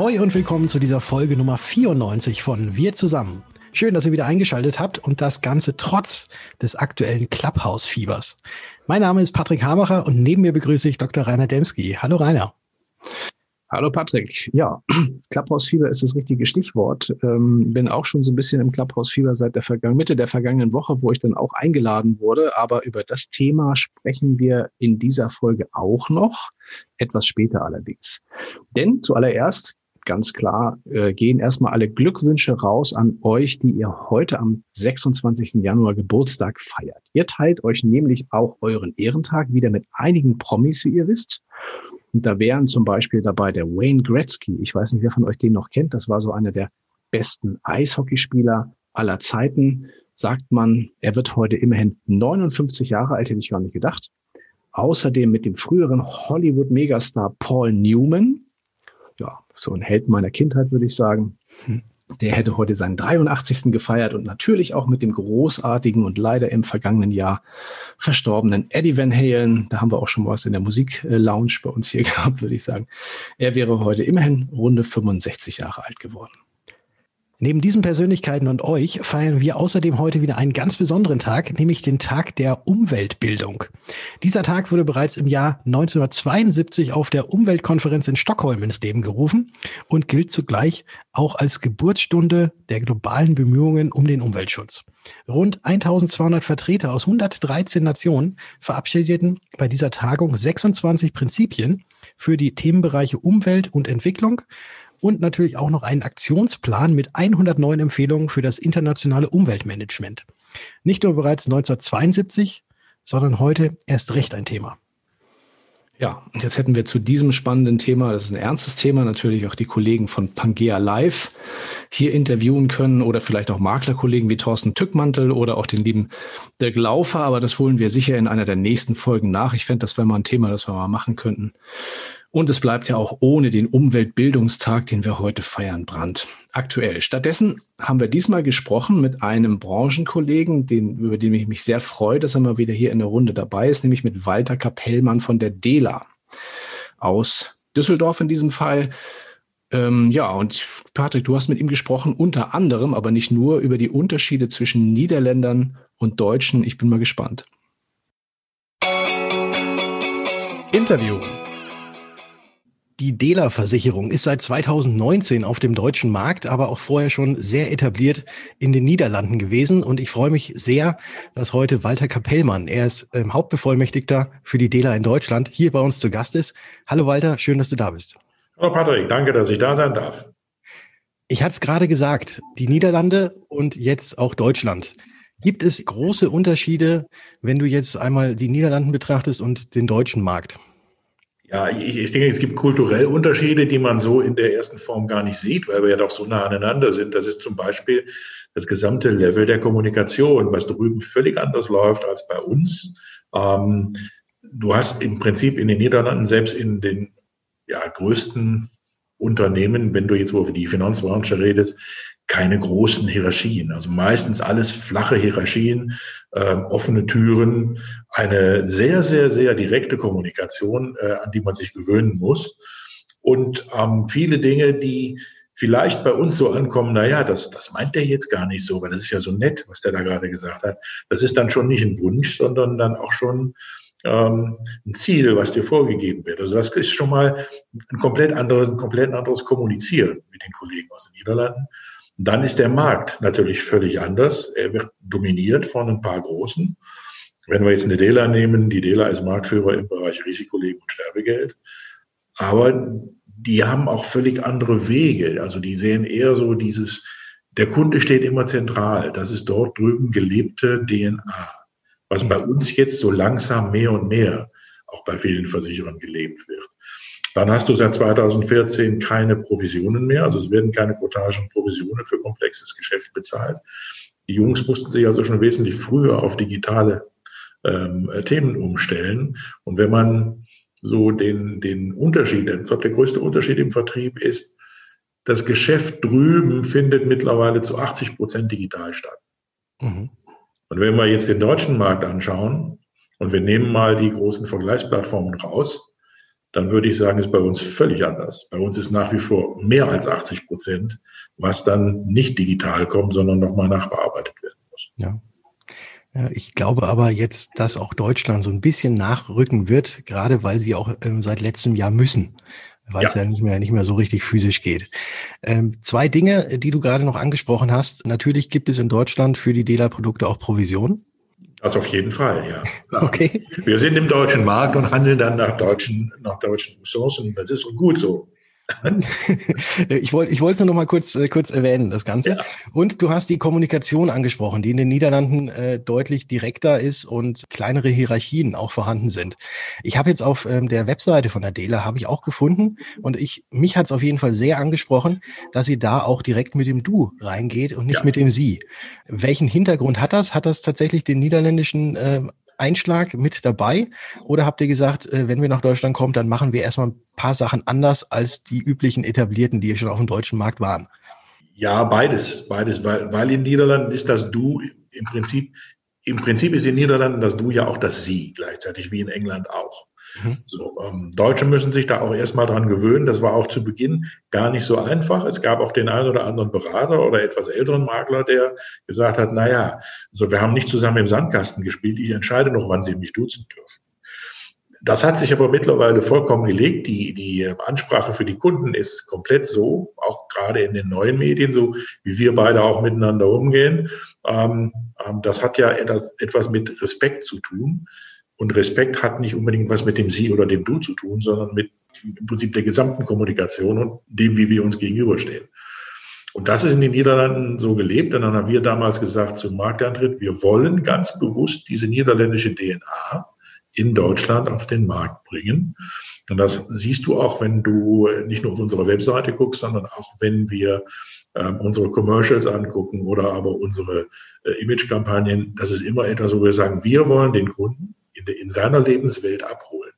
Ahoi und willkommen zu dieser Folge Nummer 94 von Wir zusammen. Schön, dass ihr wieder eingeschaltet habt und das Ganze trotz des aktuellen Clubhouse-Fiebers. Mein Name ist Patrick Hamacher und neben mir begrüße ich Dr. Rainer Demski. Hallo Rainer. Hallo Patrick. Ja, Clubhouse-Fieber ist das richtige Stichwort. Ähm, bin auch schon so ein bisschen im Clubhouse-Fieber seit der Vergangen Mitte der vergangenen Woche, wo ich dann auch eingeladen wurde. Aber über das Thema sprechen wir in dieser Folge auch noch, etwas später allerdings. Denn zuallererst ganz klar äh, gehen erstmal alle Glückwünsche raus an euch, die ihr heute am 26. Januar Geburtstag feiert. Ihr teilt euch nämlich auch euren Ehrentag wieder mit einigen Promis, wie ihr wisst. Und da wären zum Beispiel dabei der Wayne Gretzky. Ich weiß nicht, wer von euch den noch kennt. Das war so einer der besten Eishockeyspieler aller Zeiten. Sagt man, er wird heute immerhin 59 Jahre alt, hätte ich gar nicht gedacht. Außerdem mit dem früheren Hollywood-Megastar Paul Newman. So ein Held meiner Kindheit, würde ich sagen. Hm. Der hätte heute seinen 83. gefeiert und natürlich auch mit dem großartigen und leider im vergangenen Jahr verstorbenen Eddie Van Halen. Da haben wir auch schon was in der Musiklounge bei uns hier gehabt, würde ich sagen. Er wäre heute immerhin runde 65 Jahre alt geworden. Neben diesen Persönlichkeiten und euch feiern wir außerdem heute wieder einen ganz besonderen Tag, nämlich den Tag der Umweltbildung. Dieser Tag wurde bereits im Jahr 1972 auf der Umweltkonferenz in Stockholm ins Leben gerufen und gilt zugleich auch als Geburtsstunde der globalen Bemühungen um den Umweltschutz. Rund 1200 Vertreter aus 113 Nationen verabschiedeten bei dieser Tagung 26 Prinzipien für die Themenbereiche Umwelt und Entwicklung und natürlich auch noch einen Aktionsplan mit 109 Empfehlungen für das internationale Umweltmanagement. Nicht nur bereits 1972, sondern heute erst recht ein Thema. Ja, und jetzt hätten wir zu diesem spannenden Thema, das ist ein ernstes Thema, natürlich auch die Kollegen von Pangea Live hier interviewen können oder vielleicht auch Maklerkollegen wie Thorsten Tückmantel oder auch den lieben Dirk Laufer, aber das holen wir sicher in einer der nächsten Folgen nach. Ich fände, das wäre mal ein Thema, das wir mal machen könnten. Und es bleibt ja auch ohne den Umweltbildungstag, den wir heute feiern, Brand aktuell. Stattdessen haben wir diesmal gesprochen mit einem Branchenkollegen, den, über den ich mich sehr freue, dass er mal wieder hier in der Runde dabei ist, nämlich mit Walter Kapellmann von der DELA aus Düsseldorf in diesem Fall. Ähm, ja, und Patrick, du hast mit ihm gesprochen, unter anderem, aber nicht nur, über die Unterschiede zwischen Niederländern und Deutschen. Ich bin mal gespannt. Interview. Die Dela-Versicherung ist seit 2019 auf dem deutschen Markt, aber auch vorher schon sehr etabliert in den Niederlanden gewesen. Und ich freue mich sehr, dass heute Walter Kapellmann, er ist ähm, Hauptbevollmächtigter für die Dela in Deutschland, hier bei uns zu Gast ist. Hallo Walter, schön, dass du da bist. Hallo Patrick, danke, dass ich da sein darf. Ich hatte es gerade gesagt, die Niederlande und jetzt auch Deutschland. Gibt es große Unterschiede, wenn du jetzt einmal die Niederlanden betrachtest und den deutschen Markt? Ja, ich, ich, denke, es gibt kulturell Unterschiede, die man so in der ersten Form gar nicht sieht, weil wir ja doch so nah aneinander sind. Das ist zum Beispiel das gesamte Level der Kommunikation, was drüben völlig anders läuft als bei uns. Ähm, du hast im Prinzip in den Niederlanden, selbst in den ja, größten Unternehmen, wenn du jetzt über die Finanzbranche redest, keine großen Hierarchien. Also meistens alles flache Hierarchien, äh, offene Türen, eine sehr, sehr, sehr direkte Kommunikation, äh, an die man sich gewöhnen muss. Und ähm, viele Dinge, die vielleicht bei uns so ankommen, na ja, das, das meint der jetzt gar nicht so, weil das ist ja so nett, was der da gerade gesagt hat. Das ist dann schon nicht ein Wunsch, sondern dann auch schon ähm, ein Ziel, was dir vorgegeben wird. Also das ist schon mal ein komplett anderes, ein komplett anderes Kommunizieren mit den Kollegen aus den Niederlanden. Dann ist der Markt natürlich völlig anders. Er wird dominiert von ein paar Großen. Wenn wir jetzt eine Dela nehmen, die Dela ist Marktführer im Bereich Risikoleben und Sterbegeld. Aber die haben auch völlig andere Wege. Also die sehen eher so dieses, der Kunde steht immer zentral. Das ist dort drüben gelebte DNA. Was bei uns jetzt so langsam mehr und mehr auch bei vielen Versicherern gelebt wird. Dann hast du seit 2014 keine Provisionen mehr, also es werden keine Quotagen und Provisionen für komplexes Geschäft bezahlt. Die Jungs mussten sich also schon wesentlich früher auf digitale ähm, Themen umstellen. Und wenn man so den, den Unterschied, ich glaube, der größte Unterschied im Vertrieb ist, das Geschäft drüben findet mittlerweile zu 80 Prozent digital statt. Mhm. Und wenn wir jetzt den deutschen Markt anschauen und wir nehmen mal die großen Vergleichsplattformen raus, dann würde ich sagen, ist bei uns völlig anders. Bei uns ist nach wie vor mehr als 80 Prozent, was dann nicht digital kommt, sondern nochmal nachbearbeitet werden muss. Ja. Ich glaube aber jetzt, dass auch Deutschland so ein bisschen nachrücken wird, gerade weil sie auch ähm, seit letztem Jahr müssen, weil es ja. ja nicht mehr nicht mehr so richtig physisch geht. Ähm, zwei Dinge, die du gerade noch angesprochen hast. Natürlich gibt es in Deutschland für die Dela-Produkte auch Provisionen. Das auf jeden Fall, ja. Klar. Okay. Wir sind im deutschen Markt und handeln dann nach deutschen, nach deutschen Ressourcen. Das ist gut so. ich wollte ich es nur noch mal kurz, äh, kurz erwähnen, das Ganze. Ja. Und du hast die Kommunikation angesprochen, die in den Niederlanden äh, deutlich direkter ist und kleinere Hierarchien auch vorhanden sind. Ich habe jetzt auf ähm, der Webseite von Adela habe ich auch gefunden und ich mich hat es auf jeden Fall sehr angesprochen, dass sie da auch direkt mit dem Du reingeht und nicht ja. mit dem Sie. Welchen Hintergrund hat das? Hat das tatsächlich den niederländischen äh, Einschlag mit dabei? Oder habt ihr gesagt, äh, wenn wir nach Deutschland kommen, dann machen wir erstmal ein paar Sachen anders als die üblichen etablierten, die schon auf dem deutschen Markt waren? Ja, beides, beides, weil, weil in Niederlanden ist das Du im Prinzip, im Prinzip ist in Niederlanden das Du ja auch das Sie gleichzeitig wie in England auch. Mhm. So, ähm, Deutsche müssen sich da auch erstmal dran gewöhnen. Das war auch zu Beginn gar nicht so einfach. Es gab auch den einen oder anderen Berater oder etwas älteren Makler, der gesagt hat, na ja, also wir haben nicht zusammen im Sandkasten gespielt. Ich entscheide noch, wann Sie mich duzen dürfen. Das hat sich aber mittlerweile vollkommen gelegt. Die, die Ansprache für die Kunden ist komplett so, auch gerade in den neuen Medien, so wie wir beide auch miteinander umgehen. Ähm, ähm, das hat ja etwas mit Respekt zu tun. Und Respekt hat nicht unbedingt was mit dem Sie oder dem Du zu tun, sondern mit im Prinzip der gesamten Kommunikation und dem, wie wir uns gegenüberstehen. Und das ist in den Niederlanden so gelebt. Und dann haben wir damals gesagt zum Marktantritt, wir wollen ganz bewusst diese niederländische DNA in Deutschland auf den Markt bringen. Und das siehst du auch, wenn du nicht nur auf unserer Webseite guckst, sondern auch wenn wir ähm, unsere Commercials angucken oder aber unsere äh, Image-Kampagnen. Das ist immer etwas, wo wir sagen, wir wollen den Kunden in, in seiner Lebenswelt abholen.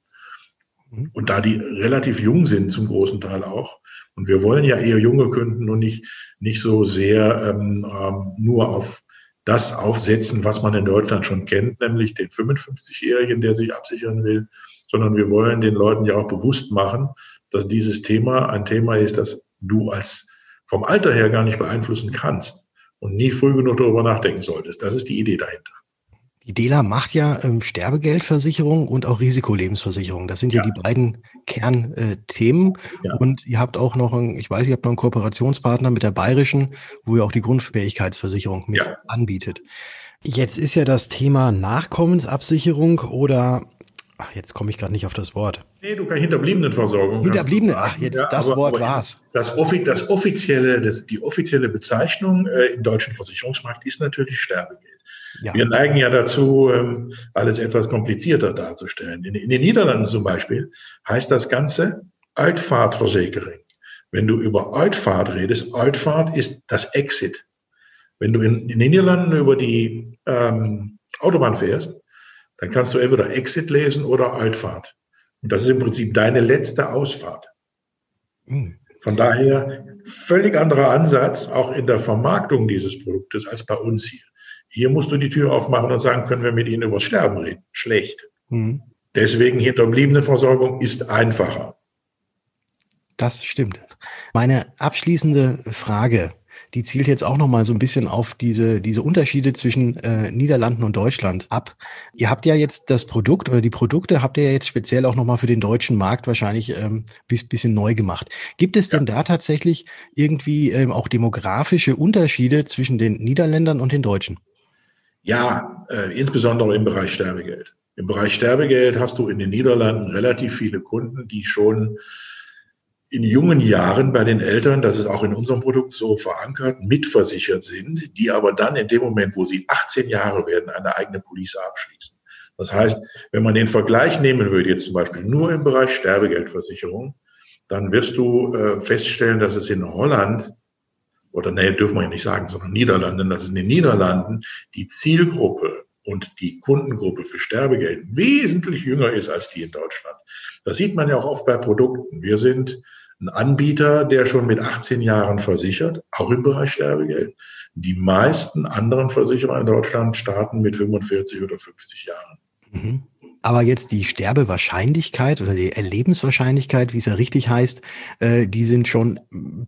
Mhm. Und da die relativ jung sind, zum großen Teil auch, und wir wollen ja eher junge Kunden und nicht, nicht so sehr ähm, ähm, nur auf das aufsetzen, was man in Deutschland schon kennt, nämlich den 55-Jährigen, der sich absichern will, sondern wir wollen den Leuten ja auch bewusst machen, dass dieses Thema ein Thema ist, das du als vom Alter her gar nicht beeinflussen kannst und nie früh genug darüber nachdenken solltest. Das ist die Idee dahinter. Die DELA macht ja ähm, Sterbegeldversicherung und auch Risikolebensversicherung. Das sind ja, ja die beiden Kernthemen. Äh, ja. Und ihr habt auch noch, ein, ich weiß, ihr habt noch einen Kooperationspartner mit der Bayerischen, wo ihr auch die Grundfähigkeitsversicherung mit ja. anbietet. Jetzt ist ja das Thema Nachkommensabsicherung oder Ach, jetzt komme ich gerade nicht auf das Wort. Nee, du kannst Hinterbliebenenversorgung. Hinterbliebene, ach, jetzt ja, das aber, Wort aber war's. Das, das offizielle, das, die offizielle Bezeichnung äh, im deutschen Versicherungsmarkt ist natürlich Sterbegeld. Ja. Wir neigen ja dazu, ähm, alles etwas komplizierter darzustellen. In, in den Niederlanden zum Beispiel heißt das Ganze Uitvaartversicherung. Wenn du über Uitfahrt redest, Uitfahrt ist das Exit. Wenn du in, in den Niederlanden über die ähm, Autobahn fährst, dann kannst du entweder Exit lesen oder Uitfahrt. Und das ist im Prinzip deine letzte Ausfahrt. Hm. Von daher völlig anderer Ansatz auch in der Vermarktung dieses Produktes als bei uns hier. Hier musst du die Tür aufmachen und sagen, können wir mit Ihnen über Sterben reden? Schlecht. Mhm. Deswegen Hinterbliebenenversorgung ist einfacher. Das stimmt. Meine abschließende Frage, die zielt jetzt auch noch mal so ein bisschen auf diese, diese Unterschiede zwischen äh, Niederlanden und Deutschland ab. Ihr habt ja jetzt das Produkt oder die Produkte habt ihr ja jetzt speziell auch noch mal für den deutschen Markt wahrscheinlich ähm, bis, bisschen neu gemacht. Gibt es ja. denn da tatsächlich irgendwie ähm, auch demografische Unterschiede zwischen den Niederländern und den Deutschen? Ja, äh, insbesondere im Bereich Sterbegeld. Im Bereich Sterbegeld hast du in den Niederlanden relativ viele Kunden, die schon in jungen Jahren bei den Eltern, das ist auch in unserem Produkt so verankert, mitversichert sind, die aber dann in dem Moment, wo sie 18 Jahre werden, eine eigene Police abschließen. Das heißt, wenn man den Vergleich nehmen würde, jetzt zum Beispiel nur im Bereich Sterbegeldversicherung, dann wirst du äh, feststellen, dass es in Holland oder nee, dürfen wir ja nicht sagen, sondern Niederlanden, dass es in den Niederlanden die Zielgruppe und die Kundengruppe für Sterbegeld wesentlich jünger ist als die in Deutschland. Das sieht man ja auch oft bei Produkten. Wir sind ein Anbieter, der schon mit 18 Jahren versichert, auch im Bereich Sterbegeld. Die meisten anderen Versicherer in Deutschland starten mit 45 oder 50 Jahren. Mhm. Aber jetzt die Sterbewahrscheinlichkeit oder die Erlebenswahrscheinlichkeit, wie es ja richtig heißt, äh, die sind schon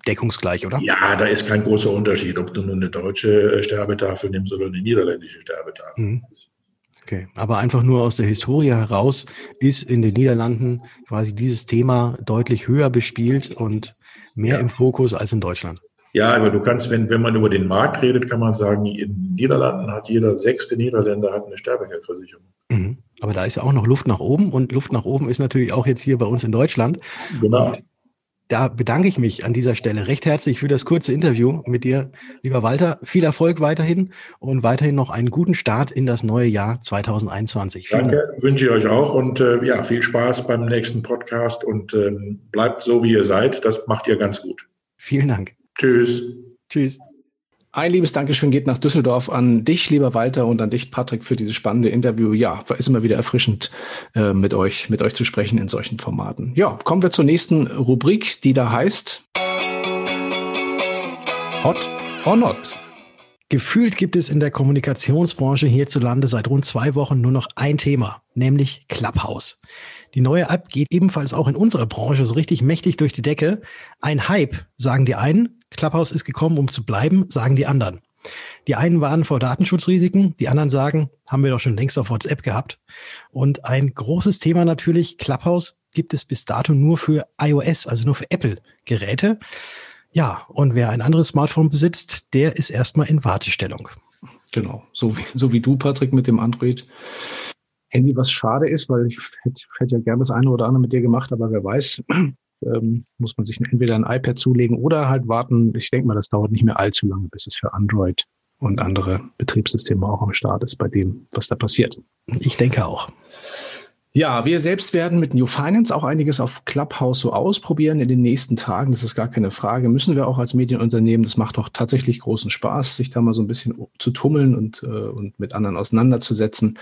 deckungsgleich, oder? Ja, da ist kein großer Unterschied, ob du nun eine deutsche Sterbetafel nimmst oder eine niederländische Sterbetafel. Mhm. Okay, aber einfach nur aus der Historie heraus ist in den Niederlanden quasi dieses Thema deutlich höher bespielt und mehr ja. im Fokus als in Deutschland. Ja, aber du kannst, wenn, wenn man über den Markt redet, kann man sagen, in den Niederlanden hat jeder sechste Niederländer hat eine Sterbegeldversicherung. Mhm. Aber da ist ja auch noch Luft nach oben und Luft nach oben ist natürlich auch jetzt hier bei uns in Deutschland. Genau. Und da bedanke ich mich an dieser Stelle recht herzlich für das kurze Interview mit dir, lieber Walter. Viel Erfolg weiterhin und weiterhin noch einen guten Start in das neue Jahr 2021. Vielen Danke, Dank. wünsche ich euch auch und äh, ja, viel Spaß beim nächsten Podcast und ähm, bleibt so, wie ihr seid. Das macht ihr ganz gut. Vielen Dank. Tschüss. Tschüss. Ein liebes Dankeschön geht nach Düsseldorf an dich, lieber Walter, und an dich, Patrick, für dieses spannende Interview. Ja, ist immer wieder erfrischend, äh, mit euch, mit euch zu sprechen in solchen Formaten. Ja, kommen wir zur nächsten Rubrik, die da heißt Hot or Not. Gefühlt gibt es in der Kommunikationsbranche hierzulande seit rund zwei Wochen nur noch ein Thema, nämlich Clubhouse. Die neue App geht ebenfalls auch in unserer Branche so richtig mächtig durch die Decke. Ein Hype, sagen die einen. Clubhouse ist gekommen, um zu bleiben, sagen die anderen. Die einen warnen vor Datenschutzrisiken, die anderen sagen, haben wir doch schon längst auf WhatsApp gehabt. Und ein großes Thema natürlich, Clubhouse gibt es bis dato nur für iOS, also nur für Apple-Geräte. Ja, und wer ein anderes Smartphone besitzt, der ist erstmal in Wartestellung. Genau, so wie, so wie du, Patrick, mit dem Android. Handy, was schade ist, weil ich hätte, hätte ja gerne das eine oder andere mit dir gemacht, aber wer weiß, ähm, muss man sich entweder ein iPad zulegen oder halt warten. Ich denke mal, das dauert nicht mehr allzu lange, bis es für Android und andere Betriebssysteme auch am Start ist bei dem, was da passiert. Ich denke auch. Ja, wir selbst werden mit New Finance auch einiges auf Clubhouse so ausprobieren in den nächsten Tagen. Das ist gar keine Frage. Müssen wir auch als Medienunternehmen. Das macht doch tatsächlich großen Spaß, sich da mal so ein bisschen zu tummeln und, äh, und mit anderen auseinanderzusetzen.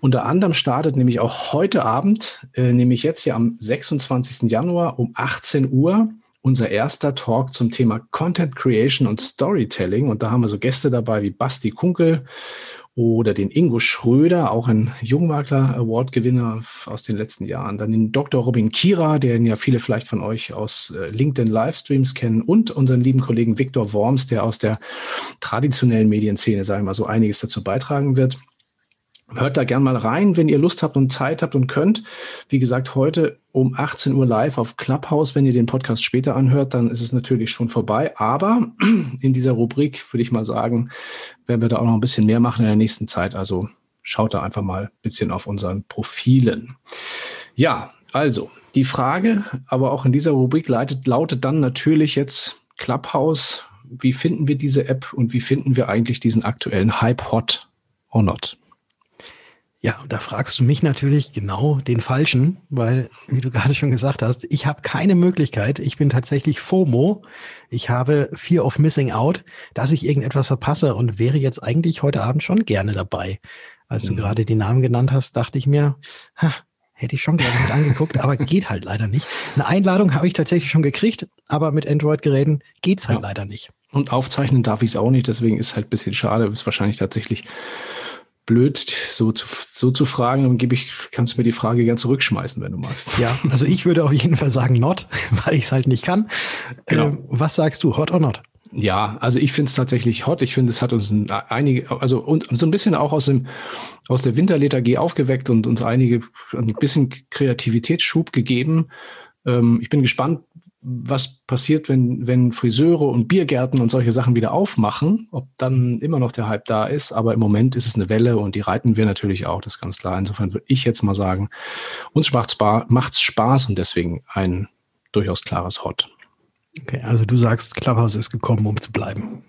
Unter anderem startet nämlich auch heute Abend, äh, nämlich jetzt hier am 26. Januar um 18 Uhr, unser erster Talk zum Thema Content Creation und Storytelling. Und da haben wir so Gäste dabei wie Basti Kunkel oder den Ingo Schröder, auch ein Jungmakler Award Gewinner aus den letzten Jahren. Dann den Dr. Robin Kira, den ja viele vielleicht von euch aus äh, LinkedIn Livestreams kennen und unseren lieben Kollegen Viktor Worms, der aus der traditionellen Medienszene, sagen wir mal, so einiges dazu beitragen wird. Hört da gern mal rein, wenn ihr Lust habt und Zeit habt und könnt. Wie gesagt, heute um 18 Uhr live auf Clubhouse. Wenn ihr den Podcast später anhört, dann ist es natürlich schon vorbei. Aber in dieser Rubrik würde ich mal sagen, werden wir da auch noch ein bisschen mehr machen in der nächsten Zeit. Also schaut da einfach mal ein bisschen auf unseren Profilen. Ja, also die Frage, aber auch in dieser Rubrik leitet, lautet dann natürlich jetzt Clubhouse. Wie finden wir diese App und wie finden wir eigentlich diesen aktuellen Hype hot or not? Ja, und da fragst du mich natürlich genau den Falschen, weil, wie du gerade schon gesagt hast, ich habe keine Möglichkeit, ich bin tatsächlich FOMO, ich habe Fear of Missing Out, dass ich irgendetwas verpasse und wäre jetzt eigentlich heute Abend schon gerne dabei. Als mhm. du gerade die Namen genannt hast, dachte ich mir, ha, hätte ich schon gerne mit angeguckt, aber geht halt leider nicht. Eine Einladung habe ich tatsächlich schon gekriegt, aber mit Android-Geräten geht's halt ja. leider nicht. Und aufzeichnen darf ich es auch nicht, deswegen ist halt ein bisschen schade, ist wahrscheinlich tatsächlich blöd, so zu, so zu fragen, dann gebe ich, kannst du mir die Frage gern zurückschmeißen, wenn du magst. Ja, also ich würde auf jeden Fall sagen not, weil ich es halt nicht kann. Genau. Ähm, was sagst du, hot or not? Ja, also ich finde es tatsächlich hot. Ich finde, es hat uns ein, einige, also und, so ein bisschen auch aus dem aus der Winterlethargie aufgeweckt und uns einige ein bisschen Kreativitätsschub gegeben. Ähm, ich bin gespannt, was passiert, wenn, wenn Friseure und Biergärten und solche Sachen wieder aufmachen, ob dann immer noch der Hype da ist. Aber im Moment ist es eine Welle und die reiten wir natürlich auch, das ist ganz klar. Insofern würde ich jetzt mal sagen, uns macht's, macht's Spaß und deswegen ein durchaus klares Hot. Okay, also du sagst, Clubhouse ist gekommen, um zu bleiben.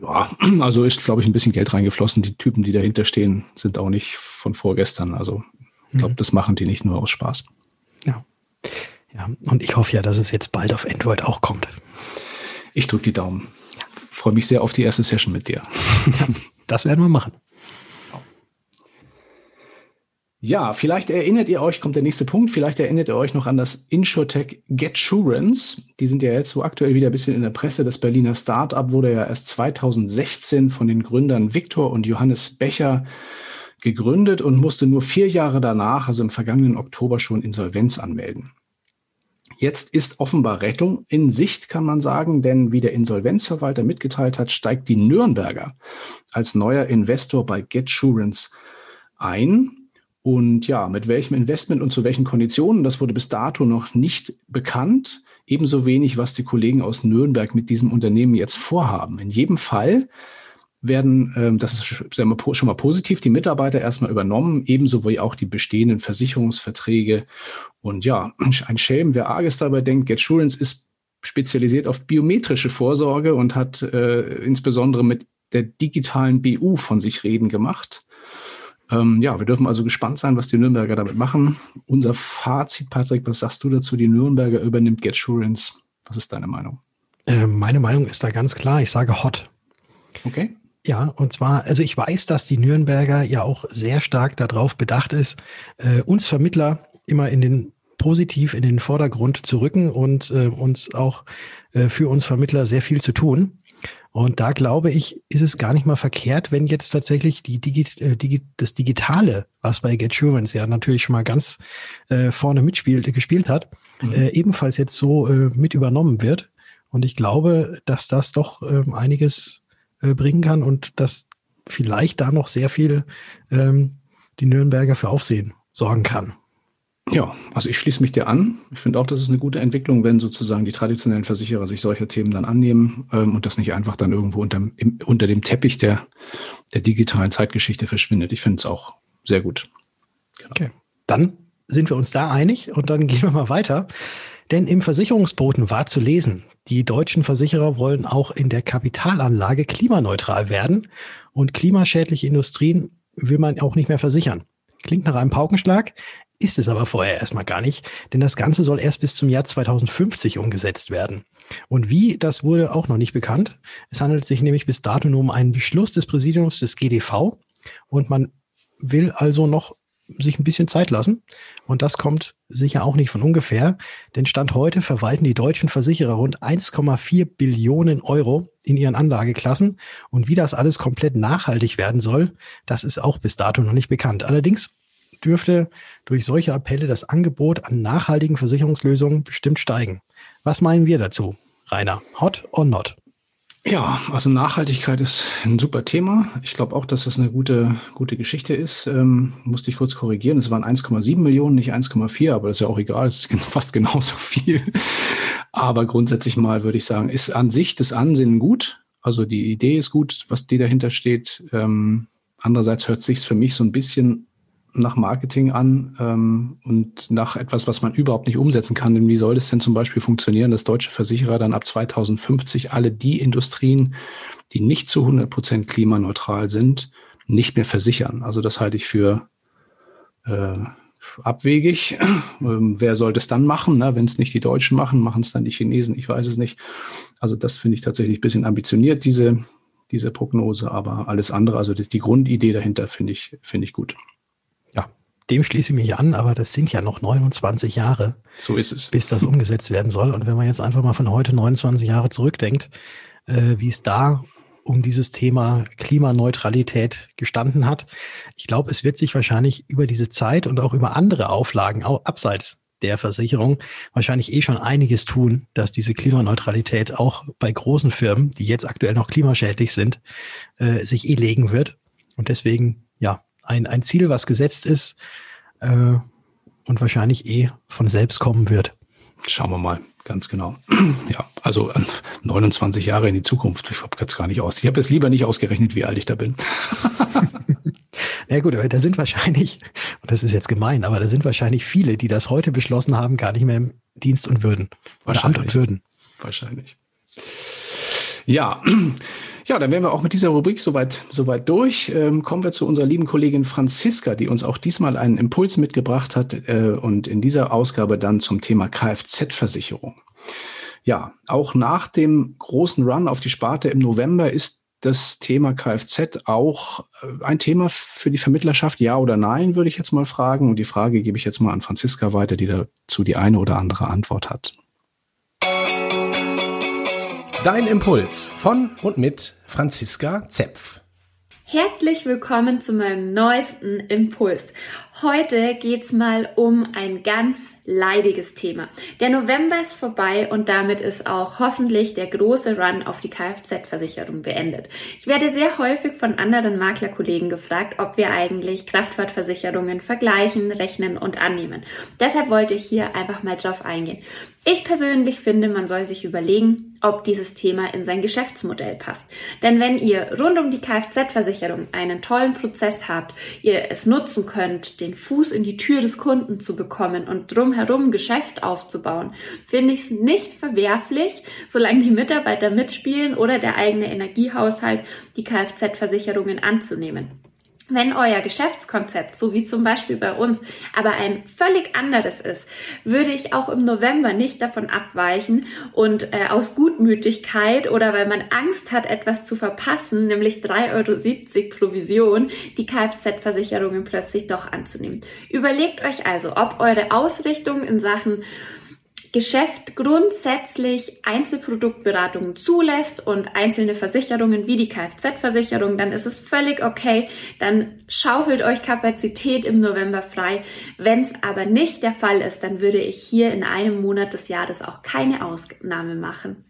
Ja, also ist, glaube ich, ein bisschen Geld reingeflossen. Die Typen, die dahinter stehen, sind auch nicht von vorgestern. Also ich glaube, mhm. das machen die nicht nur aus Spaß. Ja. Ja, und ich hoffe ja, dass es jetzt bald auf Android auch kommt. Ich drücke die Daumen. Freue mich sehr auf die erste Session mit dir. Ja, das werden wir machen. Ja, vielleicht erinnert ihr euch, kommt der nächste Punkt, vielleicht erinnert ihr euch noch an das Insurtech Getsurance. Die sind ja jetzt so aktuell wieder ein bisschen in der Presse. Das Berliner Startup wurde ja erst 2016 von den Gründern Viktor und Johannes Becher gegründet und musste nur vier Jahre danach, also im vergangenen Oktober, schon Insolvenz anmelden. Jetzt ist offenbar Rettung in Sicht, kann man sagen, denn wie der Insolvenzverwalter mitgeteilt hat, steigt die Nürnberger als neuer Investor bei GetSurance ein. Und ja, mit welchem Investment und zu welchen Konditionen, das wurde bis dato noch nicht bekannt. Ebenso wenig, was die Kollegen aus Nürnberg mit diesem Unternehmen jetzt vorhaben. In jedem Fall werden, ähm, das ist schon mal positiv, die Mitarbeiter erstmal übernommen, ebenso wie auch die bestehenden Versicherungsverträge. Und ja, ein Schelm, wer arges dabei denkt, GetSurance ist spezialisiert auf biometrische Vorsorge und hat äh, insbesondere mit der digitalen BU von sich reden gemacht. Ähm, ja, wir dürfen also gespannt sein, was die Nürnberger damit machen. Unser Fazit, Patrick, was sagst du dazu? Die Nürnberger übernimmt GetSurance. Was ist deine Meinung? Äh, meine Meinung ist da ganz klar. Ich sage hot. Okay. Ja, und zwar, also ich weiß, dass die Nürnberger ja auch sehr stark darauf bedacht ist, äh, uns Vermittler immer in den positiv in den Vordergrund zu rücken und äh, uns auch äh, für uns Vermittler sehr viel zu tun. Und da glaube ich, ist es gar nicht mal verkehrt, wenn jetzt tatsächlich die Digi äh, Digi das Digitale, was bei GetSurance ja natürlich schon mal ganz äh, vorne mitspielt, gespielt hat, mhm. äh, ebenfalls jetzt so äh, mit übernommen wird. Und ich glaube, dass das doch äh, einiges äh, bringen kann und dass vielleicht da noch sehr viel ähm, die Nürnberger für Aufsehen sorgen kann. Ja, also ich schließe mich dir an. Ich finde auch, das ist eine gute Entwicklung, wenn sozusagen die traditionellen Versicherer sich solcher Themen dann annehmen ähm, und das nicht einfach dann irgendwo unter, im, unter dem Teppich der, der digitalen Zeitgeschichte verschwindet. Ich finde es auch sehr gut. Genau. Okay, dann sind wir uns da einig und dann gehen wir mal weiter. Denn im Versicherungsboten war zu lesen, die deutschen Versicherer wollen auch in der Kapitalanlage klimaneutral werden und klimaschädliche Industrien will man auch nicht mehr versichern. Klingt nach einem Paukenschlag, ist es aber vorher erstmal gar nicht, denn das Ganze soll erst bis zum Jahr 2050 umgesetzt werden. Und wie, das wurde auch noch nicht bekannt. Es handelt sich nämlich bis dato nur um einen Beschluss des Präsidiums des GDV und man will also noch sich ein bisschen Zeit lassen. Und das kommt sicher auch nicht von ungefähr, denn Stand heute verwalten die deutschen Versicherer rund 1,4 Billionen Euro in ihren Anlageklassen. Und wie das alles komplett nachhaltig werden soll, das ist auch bis dato noch nicht bekannt. Allerdings dürfte durch solche Appelle das Angebot an nachhaltigen Versicherungslösungen bestimmt steigen. Was meinen wir dazu, Rainer? Hot or not? Ja, also Nachhaltigkeit ist ein super Thema. Ich glaube auch, dass das eine gute, gute Geschichte ist. Ähm, musste ich kurz korrigieren. Es waren 1,7 Millionen, nicht 1,4, aber das ist ja auch egal. Es ist fast genauso viel. Aber grundsätzlich mal würde ich sagen, ist an sich das Ansinnen gut. Also die Idee ist gut, was die dahinter steht. Ähm, andererseits hört sich für mich so ein bisschen nach Marketing an ähm, und nach etwas, was man überhaupt nicht umsetzen kann. Denn wie soll es denn zum Beispiel funktionieren, dass deutsche Versicherer dann ab 2050 alle die Industrien, die nicht zu 100 Prozent klimaneutral sind, nicht mehr versichern? Also das halte ich für äh, abwegig. Ähm, wer soll das dann machen? Ne? Wenn es nicht die Deutschen machen, machen es dann die Chinesen. Ich weiß es nicht. Also das finde ich tatsächlich ein bisschen ambitioniert, diese, diese Prognose. Aber alles andere, also die, die Grundidee dahinter finde ich, finde ich gut dem schließe ich mich an, aber das sind ja noch 29 Jahre. So ist es. Bis das umgesetzt werden soll. Und wenn man jetzt einfach mal von heute 29 Jahre zurückdenkt, äh, wie es da um dieses Thema Klimaneutralität gestanden hat. Ich glaube, es wird sich wahrscheinlich über diese Zeit und auch über andere Auflagen, auch abseits der Versicherung, wahrscheinlich eh schon einiges tun, dass diese Klimaneutralität auch bei großen Firmen, die jetzt aktuell noch klimaschädlich sind, äh, sich eh legen wird. Und deswegen, ja, ein, ein Ziel, was gesetzt ist äh, und wahrscheinlich eh von selbst kommen wird. Schauen wir mal, ganz genau. Ja, also 29 äh, Jahre in die Zukunft. Ich habe jetzt gar nicht aus. Ich habe jetzt lieber nicht ausgerechnet, wie alt ich da bin. Na gut, aber da sind wahrscheinlich, und das ist jetzt gemein, aber da sind wahrscheinlich viele, die das heute beschlossen haben, gar nicht mehr im Dienst und Würden. Oder Amt und Würden. Wahrscheinlich. Ja, ja, dann wären wir auch mit dieser Rubrik soweit, soweit durch. Ähm, kommen wir zu unserer lieben Kollegin Franziska, die uns auch diesmal einen Impuls mitgebracht hat äh, und in dieser Ausgabe dann zum Thema Kfz-Versicherung. Ja, auch nach dem großen Run auf die Sparte im November ist das Thema Kfz auch äh, ein Thema für die Vermittlerschaft? Ja oder nein, würde ich jetzt mal fragen. Und die Frage gebe ich jetzt mal an Franziska weiter, die dazu die eine oder andere Antwort hat. Dein Impuls von und mit Franziska Zepf. Herzlich willkommen zu meinem neuesten Impuls. Heute geht's mal um ein ganz leidiges Thema. Der November ist vorbei und damit ist auch hoffentlich der große Run auf die Kfz-Versicherung beendet. Ich werde sehr häufig von anderen Maklerkollegen gefragt, ob wir eigentlich Kraftfahrtversicherungen vergleichen, rechnen und annehmen. Deshalb wollte ich hier einfach mal drauf eingehen. Ich persönlich finde, man soll sich überlegen, ob dieses Thema in sein Geschäftsmodell passt. Denn wenn ihr rund um die Kfz-Versicherung einen tollen Prozess habt, ihr es nutzen könnt, den Fuß in die Tür des Kunden zu bekommen und drumherum Geschäft aufzubauen, finde ich es nicht verwerflich, solange die Mitarbeiter mitspielen oder der eigene Energiehaushalt die Kfz-Versicherungen anzunehmen. Wenn euer Geschäftskonzept, so wie zum Beispiel bei uns, aber ein völlig anderes ist, würde ich auch im November nicht davon abweichen und äh, aus Gutmütigkeit oder weil man Angst hat, etwas zu verpassen, nämlich 3,70 Euro Provision, die Kfz-Versicherungen plötzlich doch anzunehmen. Überlegt euch also, ob eure Ausrichtung in Sachen Geschäft grundsätzlich Einzelproduktberatungen zulässt und einzelne Versicherungen wie die Kfz-Versicherung, dann ist es völlig okay. Dann schaufelt euch Kapazität im November frei. Wenn es aber nicht der Fall ist, dann würde ich hier in einem Monat des Jahres auch keine Ausnahme machen.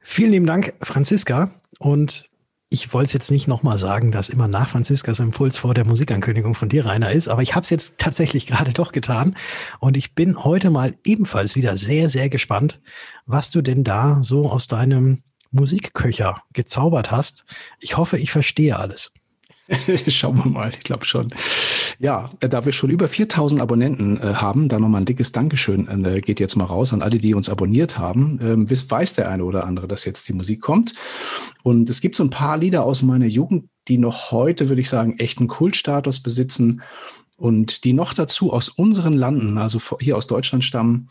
Vielen lieben Dank, Franziska. Und ich wollte es jetzt nicht nochmal sagen, dass immer nach Franziskas Impuls vor der Musikankündigung von dir, Rainer, ist, aber ich habe es jetzt tatsächlich gerade doch getan. Und ich bin heute mal ebenfalls wieder sehr, sehr gespannt, was du denn da so aus deinem Musikköcher gezaubert hast. Ich hoffe, ich verstehe alles. Schauen wir mal, ich glaube schon. Ja, da wir schon über 4000 Abonnenten äh, haben, da nochmal ein dickes Dankeschön äh, geht jetzt mal raus an alle, die uns abonniert haben. Ähm, weiß der eine oder andere, dass jetzt die Musik kommt. Und es gibt so ein paar Lieder aus meiner Jugend, die noch heute, würde ich sagen, echten Kultstatus besitzen und die noch dazu aus unseren Landen, also hier aus Deutschland stammen.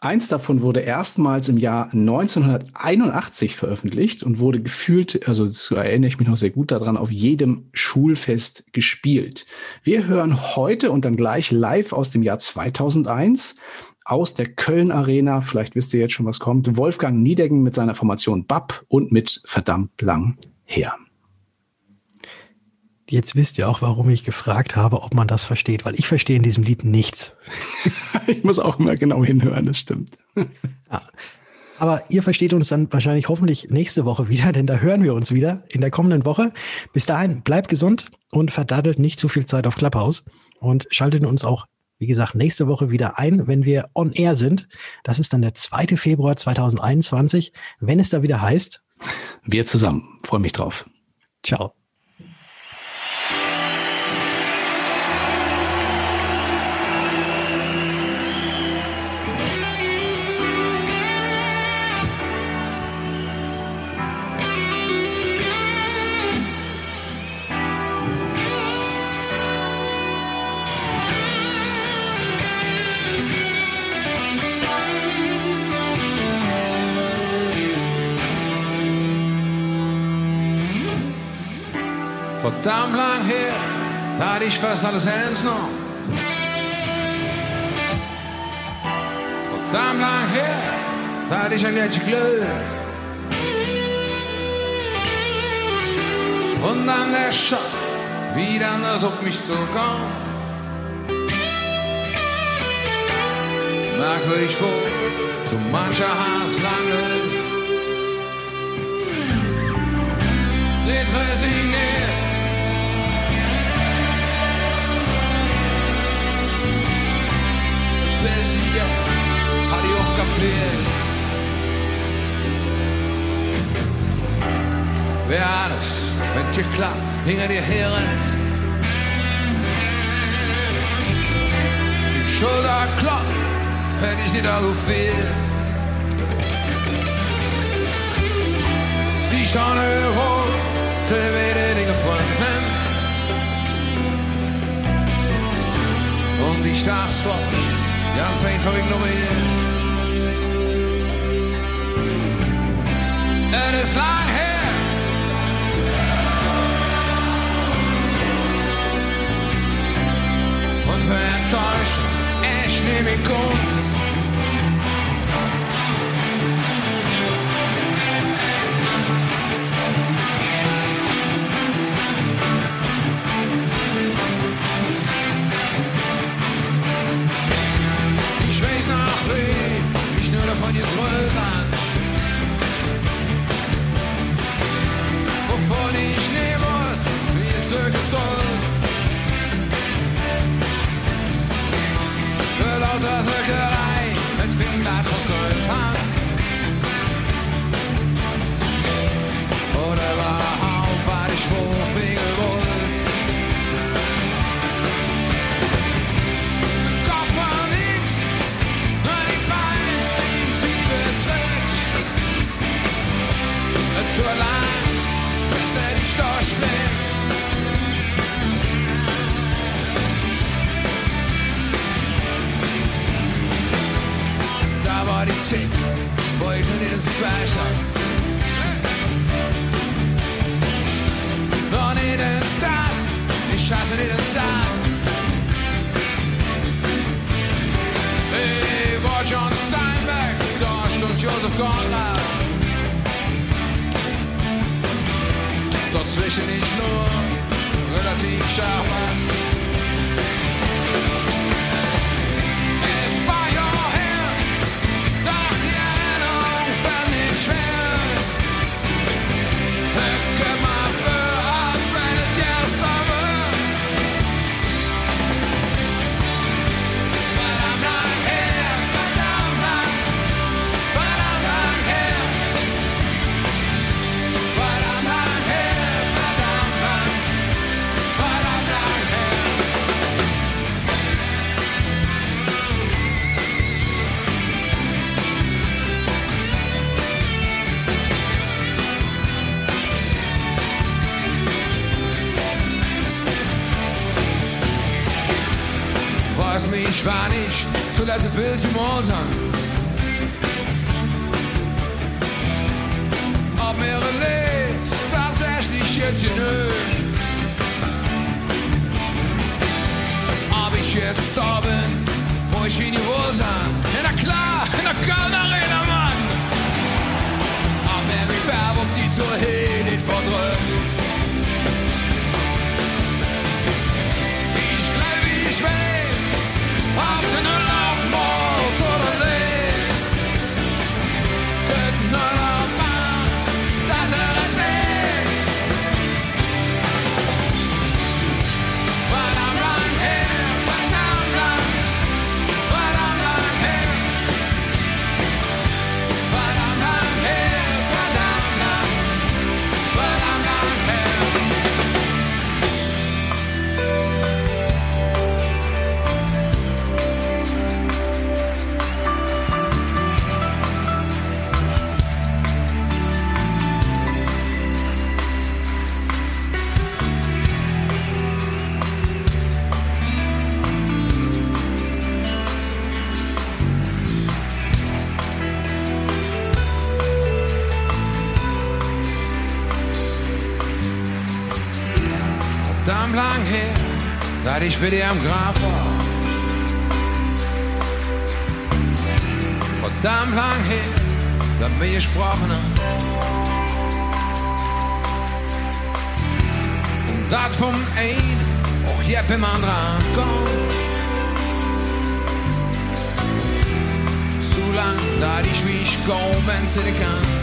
Eins davon wurde erstmals im Jahr 1981 veröffentlicht und wurde gefühlt, also so erinnere ich mich noch sehr gut daran, auf jedem Schulfest gespielt. Wir hören heute und dann gleich live aus dem Jahr 2001 aus der Köln Arena, vielleicht wisst ihr jetzt schon, was kommt, Wolfgang Niedecken mit seiner Formation BAP und mit verdammt lang her. Jetzt wisst ihr auch, warum ich gefragt habe, ob man das versteht, weil ich verstehe in diesem Lied nichts. ich muss auch immer genau hinhören, das stimmt. ja. Aber ihr versteht uns dann wahrscheinlich hoffentlich nächste Woche wieder, denn da hören wir uns wieder in der kommenden Woche. Bis dahin, bleibt gesund und verdaddelt nicht zu viel Zeit auf Clubhouse und schaltet uns auch, wie gesagt, nächste Woche wieder ein, wenn wir on air sind. Das ist dann der 2. Februar 2021, wenn es da wieder heißt. Wir zusammen. Freue mich drauf. Ciao. Verdammt lang her, da hatte ich fast alles ernst noch. Verdammt lang her, da hatte ich ein letztes Glück. Und dann der Schock, wie dann das auf mich zukommt. Merkwürdig vor, so mancher Hass lange. Resigniert Wer alles mit dir klappt, hinter dir herrennt. Die Schulter klopft, wenn ich nicht also fehlt. Sie schauen rot, zerwede Dinge von Hand. Und ich darf's doch ganz einfach ignoriert. It is his long. Und ich gut. Ich weiß noch, wie ich nur davon jetzt rüber. Sonne, Schnee, was, wie Zirkus, Sonne. Build Morton Op mijn relais, passage die shit je neus Op je shit ich bin hier am Grafer. Verdammt lang her, da bin ich gesprochen. Und das vom einen, auch hier bin man dran gekommen. Zu lang, da ich mich kaum entsinnen kann.